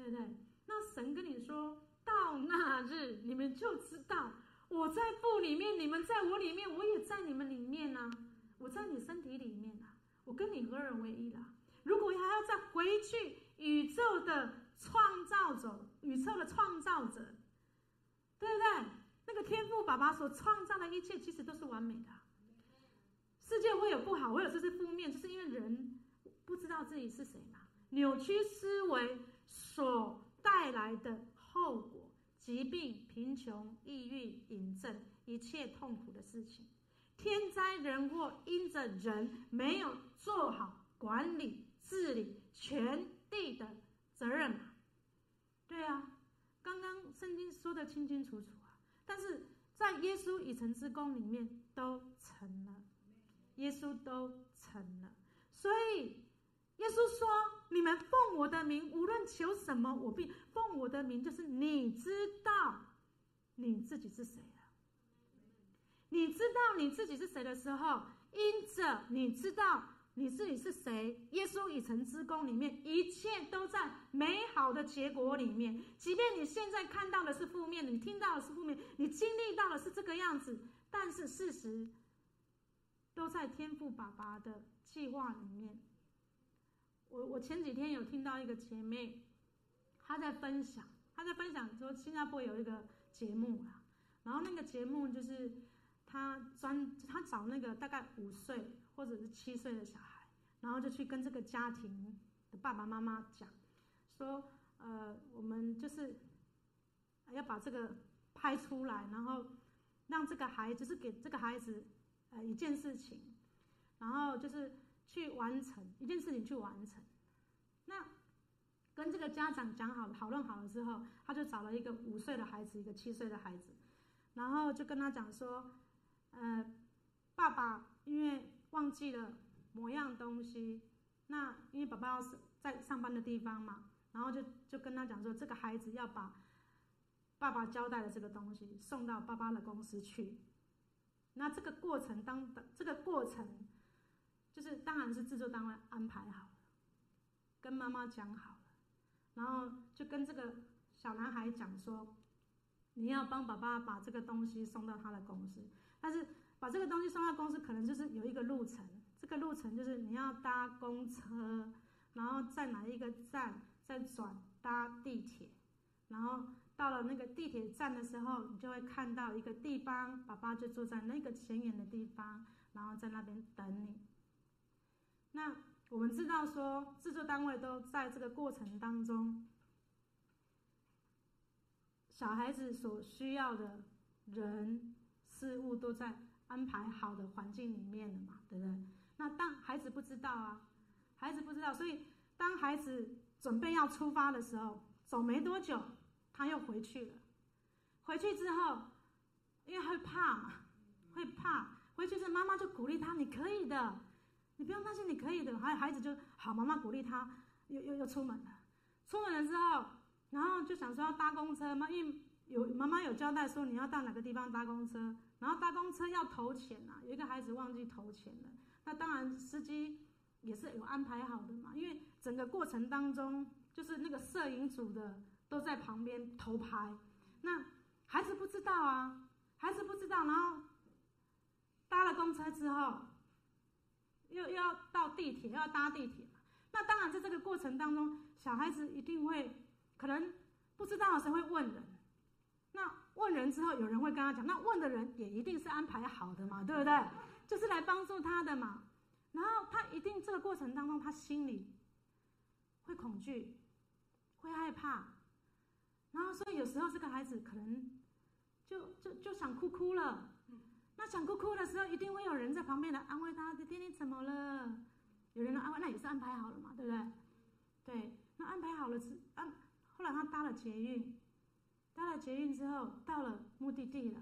对不对？那神跟你说到那日，你们就知道。我在父里面，你们在我里面，我也在你们里面呢、我在你身体里面啊，我跟你合二为一了。如果还要再回去，宇宙的创造者，宇宙的创造者，对不对？那个天父爸爸所创造的一切，其实都是完美的。世界会有不好，会有这些负面，就是因为人不知道自己是谁嘛，扭曲思维所带来的后果。疾病、贫穷、抑郁、瘾症，一切痛苦的事情，天灾人祸，因着人没有做好管理治理全地的责任嘛？对啊，刚刚圣经说得清清楚楚啊。但是在耶稣已成之功里面都成了，耶稣都成了，所以。耶稣说：“你们奉我的名，无论求什么，我必奉我的名。就是你知道你自己是谁了。你知道你自己是谁的时候，因着你知道你自己是谁，耶稣已成之功里面，一切都在美好的结果里面。即便你现在看到的是负面的，你听到的是负面，你经历到的是这个样子，但是事实都在天父爸爸的计划里面。”我我前几天有听到一个姐妹，她在分享，她在分享说新加坡有一个节目啊，然后那个节目就是她专她找那个大概五岁或者是七岁的小孩，然后就去跟这个家庭的爸爸妈妈讲，说呃我们就是要把这个拍出来，然后让这个孩子是给这个孩子呃一件事情，然后就是。去完成一件事情，去完成。那跟这个家长讲好，讨论好了之后，他就找了一个五岁的孩子，一个七岁的孩子，然后就跟他讲说：“呃，爸爸因为忘记了某样东西，那因为爸爸要是在上班的地方嘛，然后就就跟他讲说，这个孩子要把爸爸交代的这个东西送到爸爸的公司去。那这个过程当的这个过程。”就是，当然是制作单位安排好，跟妈妈讲好了，然后就跟这个小男孩讲说，你要帮爸爸把这个东西送到他的公司，但是把这个东西送到公司，可能就是有一个路程，这个路程就是你要搭公车，然后在哪一个站再转搭地铁，然后到了那个地铁站的时候，你就会看到一个地方，爸爸就坐在那个显眼的地方，然后在那边等你。那我们知道说，制作单位都在这个过程当中，小孩子所需要的人事物都在安排好的环境里面了嘛，对不对？那当孩子不知道啊，孩子不知道，所以当孩子准备要出发的时候，走没多久，他又回去了。回去之后，因为会怕嘛，会怕，回去之后妈妈就鼓励他：“你可以的。”你不用担心，你可以的。孩孩子就好，妈妈鼓励他，又又又出门了。出门了之后，然后就想说要搭公车嘛，因为有妈妈有交代说你要到哪个地方搭公车，然后搭公车要投钱呐，有一个孩子忘记投钱了，那当然司机也是有安排好的嘛，因为整个过程当中就是那个摄影组的都在旁边偷拍，那孩子不知道啊，孩子不知道，然后搭了公车之后，又又要到地铁，要搭地铁，那当然在这个过程当中，小孩子一定会。可能不知道的时候会问人，那问人之后，有人会跟他讲，那问的人也一定是安排好的嘛，对不对？就是来帮助他的嘛。然后他一定这个过程当中，他心里会恐惧，会害怕，然后所以有时候这个孩子可能就就就想哭哭了。那想哭哭的时候，一定会有人在旁边来安慰他：“弟弟，你怎么了？”有人来安慰，那也是安排好了嘛，对不对？对，那安排好了之安。后来他搭了捷运，搭了捷运之后到了目的地了。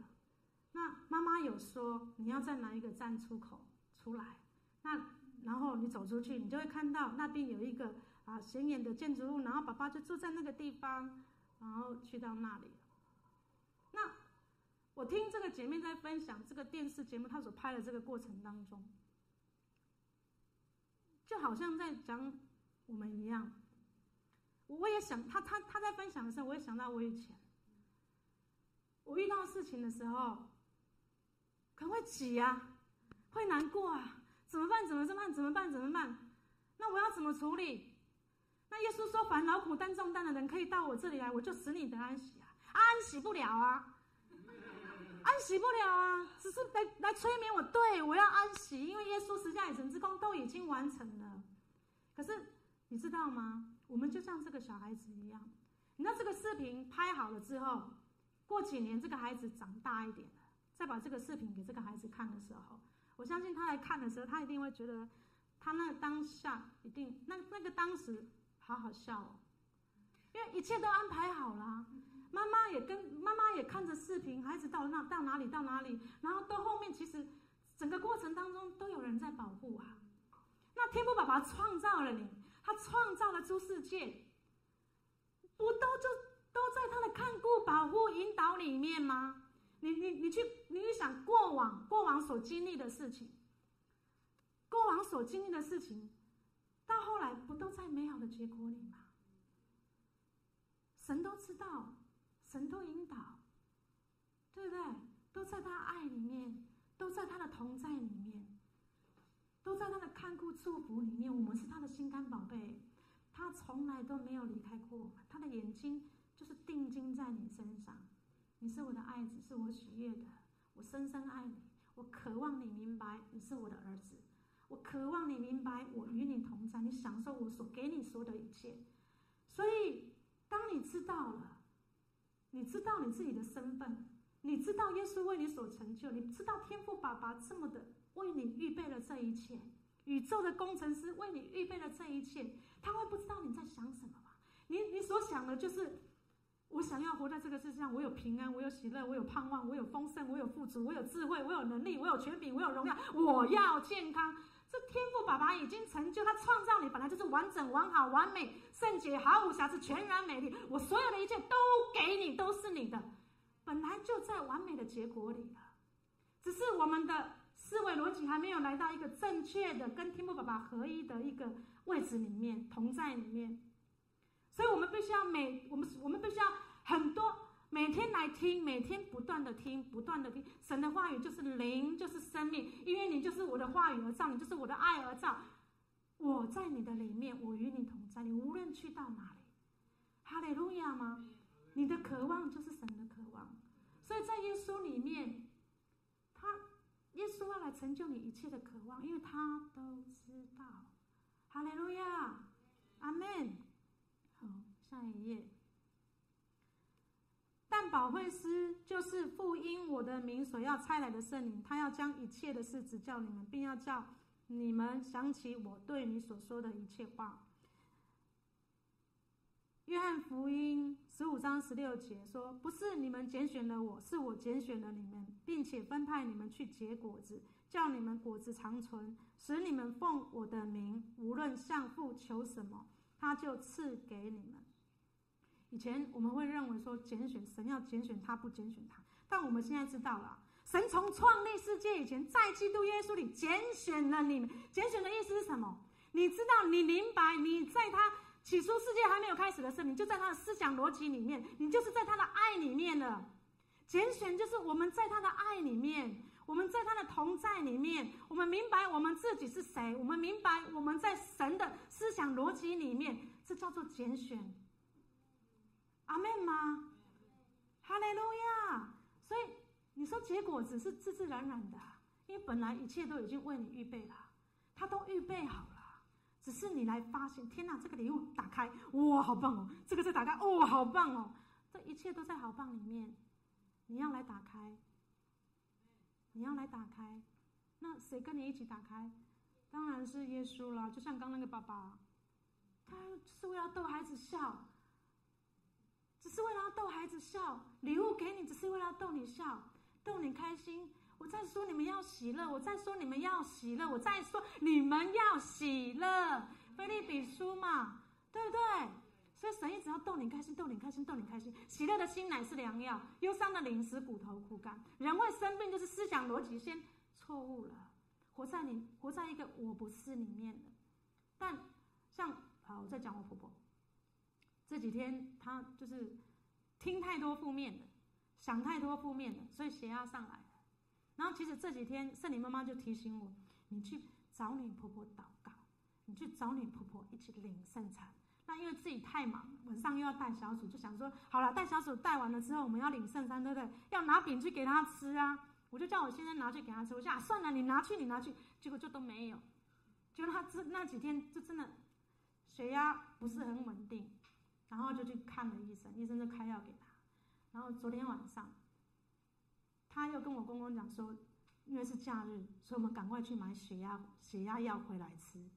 那妈妈有说你要在哪一个站出口出来？那然后你走出去，你就会看到那边有一个啊显眼的建筑物，然后爸爸就住在那个地方，然后去到那里。那我听这个姐妹在分享这个电视节目，她所拍的这个过程当中，就好像在讲我们一样。我也想，她她她在分享的时候，我也想到我以前，我遇到事情的时候，可能会挤呀，会难过啊，怎么办？怎么办？怎么办？怎么办？那我要怎么处理？那耶稣说：“烦恼苦担重担的人，可以到我这里来，我就使你得安息啊！安息不了啊，安息不了啊，只是来来催眠我，对，我要安息，因为耶稣十架以成之功都已经完成了。可是你知道吗？”我们就像这个小孩子一样，你知道这个视频拍好了之后，过几年这个孩子长大一点了，再把这个视频给这个孩子看的时候，我相信他来看的时候，他一定会觉得，他那当下一定那那个当时好好笑哦，因为一切都安排好了，妈妈也跟妈妈也看着视频，孩子到那到哪里到哪里，然后到后面其实整个过程当中都有人在保护啊，那天父爸爸创造了你。他创造了诸世界，不都就都在他的看顾、保护、引导里面吗？你你你去，你去想过往过往所经历的事情，过往所经历的事情，到后来不都在美好的结果里吗？神都知道，神都引导，对不对？都在他爱里面，都在他的同在里面。都在他的看顾、祝福里面，我们是他的心肝宝贝，他从来都没有离开过，他的眼睛就是定睛在你身上。你是我的爱子，是我喜悦的，我深深爱你，我渴望你明白你是我的儿子，我渴望你明白我与你同在，你享受我所给你说的一切。所以，当你知道了，你知道你自己的身份，你知道耶稣为你所成就，你知道天父爸爸这么的。为你预备了这一切，宇宙的工程师为你预备了这一切，他会不知道你在想什么吗？你你所想的就是，我想要活在这个世界上，我有平安，我有喜乐，我有盼望，我有丰盛，我有富足，我有智慧，我有能力，我有权柄，我有荣耀，我要健康。这天赋爸爸已经成就，他创造你本来就是完整、完好、完美、圣洁、毫无瑕疵、全然美丽。我所有的一切都给你，都是你的，本来就在完美的结果里了，只是我们的。思维逻辑还没有来到一个正确的跟天赋爸爸合一的一个位置里面，同在里面，所以我们必须要每我们我们必须要很多每天来听，每天不断的听，不断的听神的话语，就是灵，就是生命，因为你就是我的话语而造，你就是我的爱而造。我在你的里面，我与你同在，你无论去到哪里，哈利路亚吗？你的渴望就是神的渴望，所以在耶稣里面。他耶稣要来成就你一切的渴望，因为他都知道。哈利路亚，阿门。好，下一页。保惠师就是父因我的名所要差来的圣灵，他要将一切的事指教你们，并要叫你们想起我对你所说的一切话。约翰福音十五章十六节说：“不是你们拣选了我，是我拣选了你们，并且分派你们去结果子，叫你们果子长存，使你们奉我的名，无论向父求什么，他就赐给你们。”以前我们会认为说拣选神要拣选他不拣选他，但我们现在知道了，神从创立世界以前，在基督耶稣里拣选了你们。拣选的意思是什么？你知道，你明白，你在他起初世界还没有开始的时候，你就在他的思想逻辑里面，你就是在他的爱里面了。拣选就是我们在他的爱里面，我们在他的同在里面，我们明白我们自己是谁，我们明白我们在神的思想逻辑里面，这叫做拣选。阿门吗？哈利路亚！所以你说结果只是自自然然的，因为本来一切都已经为你预备了，他都预备好了。只是你来发现，天哪！这个礼物打开，哇，好棒哦！这个再打开，哦，好棒哦！这一切都在好棒里面，你要来打开，你要来打开。那谁跟你一起打开？当然是耶稣了。就像刚那个爸爸，他是为了逗孩子笑，只是为了逗孩子笑，礼物给你，只是为了逗你笑，逗你开心。我在说你们要喜乐，我在说你们要喜乐，我在说你们要喜乐。腓立比书嘛，对不对？所以神一直要逗你开心，逗你开心，逗你开心。喜乐的心乃是良药，忧伤的灵使骨头枯干。人会生病，就是思想逻辑先错误了，活在你活在一个我不是里面的。但像好，我在讲我婆婆，这几天她就是听太多负面的，想太多负面的，所以血压上来。然后其实这几天圣灵妈妈就提醒我，你去找你婆婆祷告，你去找你婆婆一起领圣餐。那因为自己太忙，晚上又要带小组，就想说好了，带小组带完了之后，我们要领圣餐，对不对？要拿饼去给他吃啊！我就叫我先生拿去给他吃。我想啊，算了，你拿去，你拿去。结果就都没有，结果他这那几天就真的血压不是很稳定，然后就去看了医生，医生就开药给他。然后昨天晚上。他又跟我公公讲说，因为是假日，所以我们赶快去买血压血压药回来吃，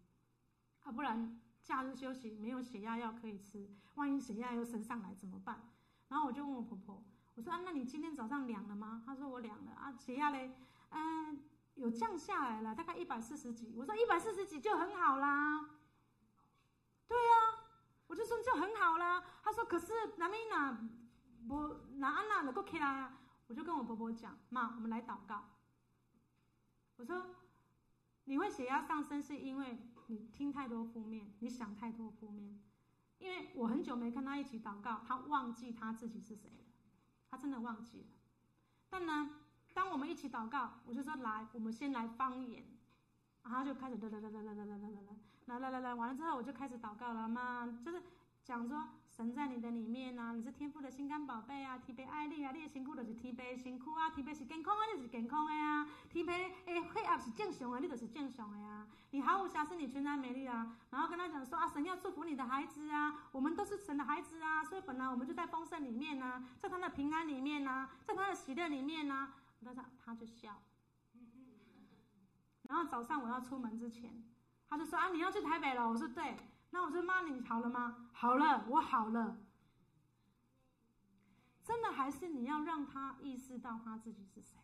啊，不然假日休息没有血压药可以吃，万一血压又升上来怎么办？然后我就问我婆婆，我说啊，那你今天早上量了吗？她说我量了啊，血压嘞，嗯，有降下来了，大概一百四十几。我说一百四十几就很好啦，对呀，我就说就很好啦。他说可是南美娜不那安娜能够起来啊？我就跟我婆婆讲，妈，我们来祷告。我说，你会血压上升，是因为你听太多负面，你想太多负面。因为我很久没跟他一起祷告，他忘记他自己是谁了，他真的忘记了。但呢，当我们一起祷告，我就说来，我们先来方言，然后就开始哒哒哒哒哒哒哒哒哒哒，来来来来，完了之后我就开始祷告了嘛，就是讲说。神在你的里面啊，你是天父的心肝宝贝啊，天父爱丽啊，你的辛苦就是天父的身躯啊，天父是健康啊，你是健康的啊，天父诶血压是正常的，你就是正常的啊，你毫无瑕疵，你全然美丽啊。然后跟他讲说啊，神要祝福你的孩子啊，我们都是神的孩子啊，所以本来我们就在丰盛里面啊，在他的平安里面啊，在他的喜乐里面啊。他他就笑，然后早上我要出门之前，他就说啊，你要去台北了，我说对。那我说妈，你好了吗？好了，我好了。真的还是你要让他意识到他自己是谁，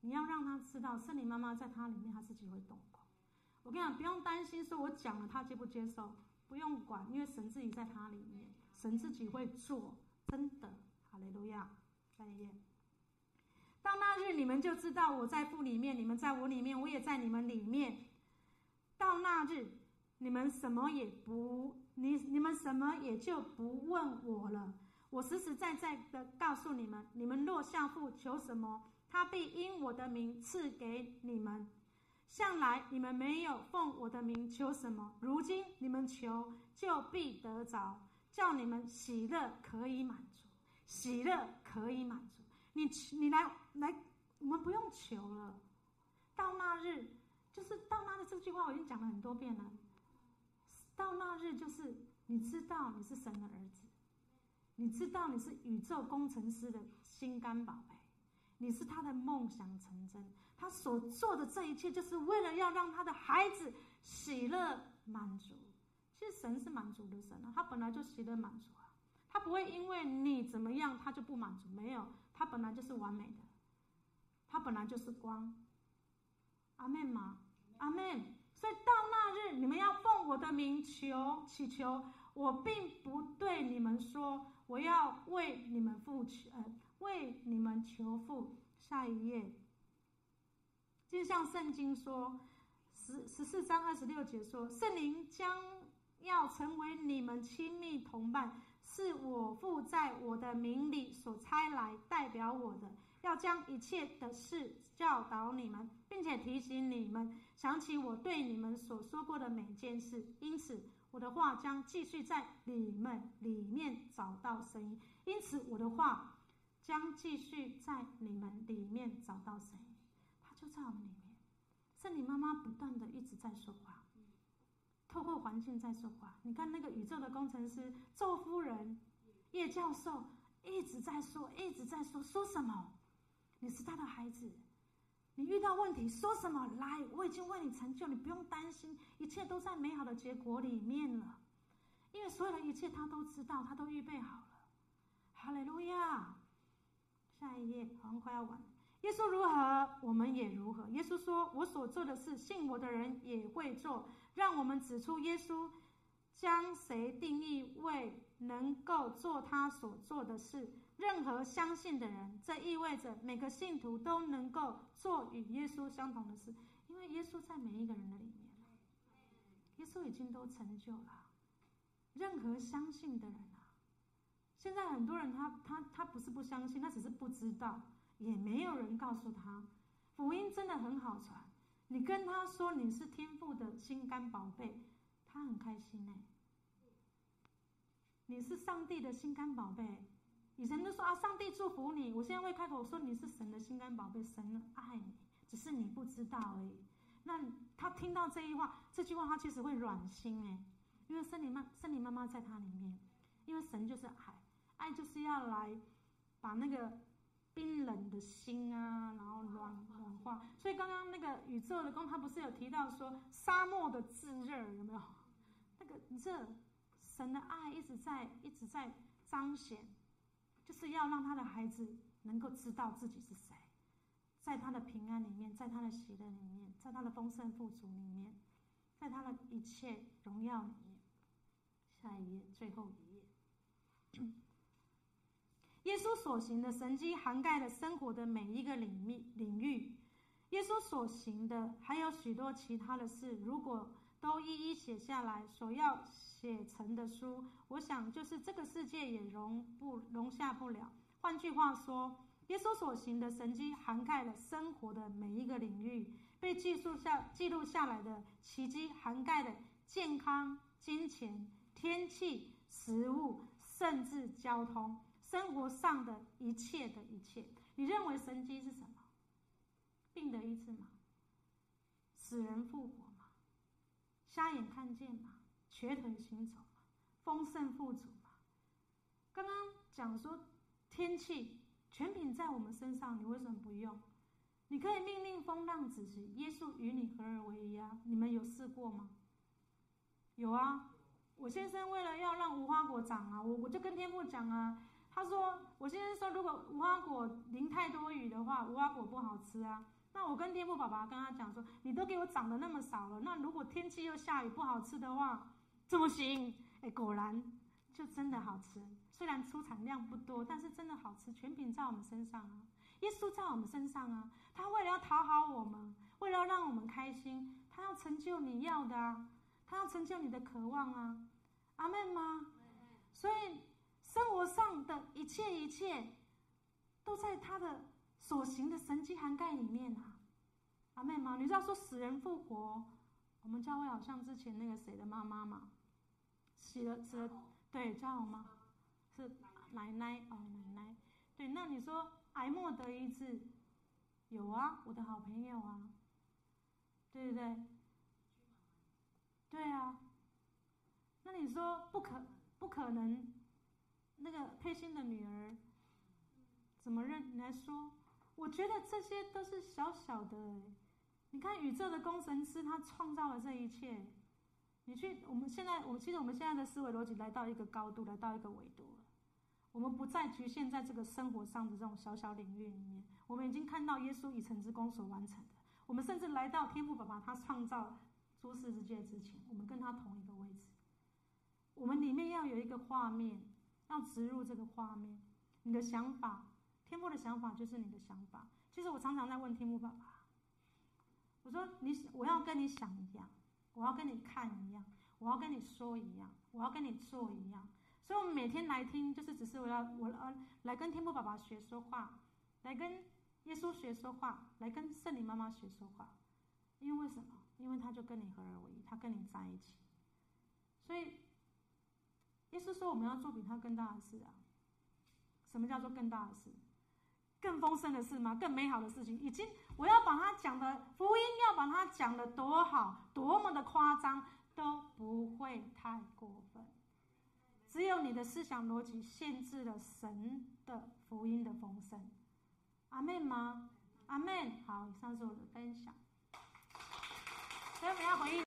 你要让他知道圣灵妈妈在他里面，他自己会动工。我跟你讲，不用担心，说我讲了他接不接受，不用管，因为神自己在他里面，神自己会做，真的。哈利路亚，再一。到那日，你们就知道我在父里面，你们在我里面，我也在你们里面。到那日。你们什么也不，你你们什么也就不问我了。我实实在在的告诉你们：你们若向父求什么，他必因我的名赐给你们。向来你们没有奉我的名求什么，如今你们求就必得着，叫你们喜乐可以满足，喜乐可以满足。你你来来，我们不用求了。到那日，就是到那日这句话我已经讲了很多遍了。到那日，就是你知道你是神的儿子，你知道你是宇宙工程师的心肝宝贝，你是他的梦想成真。他所做的这一切，就是为了要让他的孩子喜乐满足。其实神是满足的神啊，他本来就喜乐满足啊，他不会因为你怎么样，他就不满足。没有，他本来就是完美的，他本来就是光。阿门吗？阿门。所以到那日，你们要奉我的名。求祈求，我并不对你们说，我要为你们父求，呃，为你们求父。下一页，就像圣经说，十十四章二十六节说，圣灵将要成为你们亲密同伴，是我父在我的名里所差来代表我的。要将一切的事教导你们，并且提醒你们，想起我对你们所说过的每件事。因此，我的话将继续在你们里面找到声音。因此，我的话将继续在你们里面找到声音。他就在我们里面。圣灵妈妈不断的一直在说话，透过环境在说话。你看那个宇宙的工程师周夫人、叶教授一直在说，一直在说，说什么？你是他的孩子，你遇到问题说什么？来，我已经为你成就，你不用担心，一切都在美好的结果里面了。因为所有的一切他都知道，他都预备好了。哈利路亚！下一页，好像快要完。耶稣如何，我们也如何。耶稣说：“我所做的事，信我的人也会做。”让我们指出耶稣将谁定义为能够做他所做的事。任何相信的人，这意味着每个信徒都能够做与耶稣相同的事，因为耶稣在每一个人的里面，耶稣已经都成就了。任何相信的人啊，现在很多人他他他不是不相信，他只是不知道，也没有人告诉他，福音真的很好传。你跟他说你是天父的心肝宝贝，他很开心呢。你是上帝的心肝宝贝。以前都说啊，上帝祝福你。我现在会开口说，你是神的心肝宝贝，神爱你，只是你不知道而已。那他听到这一话，这句话他其实会软心哎，因为圣灵妈圣灵妈妈在他里面，因为神就是爱，爱就是要来把那个冰冷的心啊，然后暖暖化。所以刚刚那个宇宙的工，他不是有提到说沙漠的炙热有没有？那个热，神的爱一直在一直在彰显。就是要让他的孩子能够知道自己是谁，在他的平安里面，在他的喜乐里面，在他的丰盛富足里面，在他的一切荣耀里面。下一页，最后一页。耶稣所行的神迹涵盖了生活的每一个领域领域。耶稣所行的还有许多其他的事，如果都一一写下来，所要。写成的书，我想就是这个世界也容不容下不了。换句话说，耶稣所行的神迹涵盖了生活的每一个领域，被记录下记录下来的奇迹涵盖了健康、金钱、天气、食物，甚至交通，生活上的一切的一切。你认为神迹是什么？病得医治吗？死人复活？瞎眼看见吗？瘸腿行走嘛，丰盛富足嘛。刚刚讲说天气全品在我们身上，你为什么不用？你可以命令风浪止息，耶稣与你合而为一啊！你们有试过吗？有啊，我先生为了要让无花果长啊，我我就跟天父讲啊，他说我先生说如果无花果淋太多雨的话，无花果不好吃啊。那我跟天父爸爸跟他讲说，你都给我长得那么少了，那如果天气又下雨不好吃的话。怎么行？哎，果然就真的好吃。虽然出产量不多，但是真的好吃。全凭在我们身上啊，耶稣在我们身上啊。他为了要讨好我们，为了要让我们开心，他要成就你要的啊，他要成就你的渴望啊。阿门吗？所以生活上的一切一切，都在他的所行的神迹涵盖里面啊。阿妹吗？你知道说死人复活，我们教会好像之前那个谁的妈妈嘛。死了死了，对，叫我吗？是奶奶哦，奶奶。对，那你说癌末得医治，有啊，我的好朋友啊，对不对？对啊。那你说不可不可能？那个佩欣的女儿怎么认？你来说，我觉得这些都是小小的。你看宇宙的工程师，他创造了这一切。你去，我们现在，我其实我们现在的思维逻辑来到一个高度，来到一个维度了。我们不再局限在这个生活上的这种小小领域里面，我们已经看到耶稣已成之功所完成的。我们甚至来到天父爸爸他创造诸世之界之前，我们跟他同一个位置。我们里面要有一个画面，要植入这个画面。你的想法，天父的想法就是你的想法。其实我常常在问天父爸爸，我说你，我要跟你想一样，我要跟你看一样，我要跟你说一样，我要跟你做一样。所以，我们每天来听，就是只是我要我呃来跟天父爸爸学说话，来跟耶稣学说话，来跟圣灵妈妈学说话。因为为什么？因为他就跟你合而为一，他跟你在一起。所以，耶稣说我们要做比他更大的事啊。什么叫做更大的事？更丰盛的事吗？更美好的事情？已经，我要把它讲的福音，要把它讲的多好，多么的夸张，都不会太过分。只有你的思想逻辑限制了神的福音的丰盛。阿门吗？阿门。好，以上是我的分享。所以我们要回应。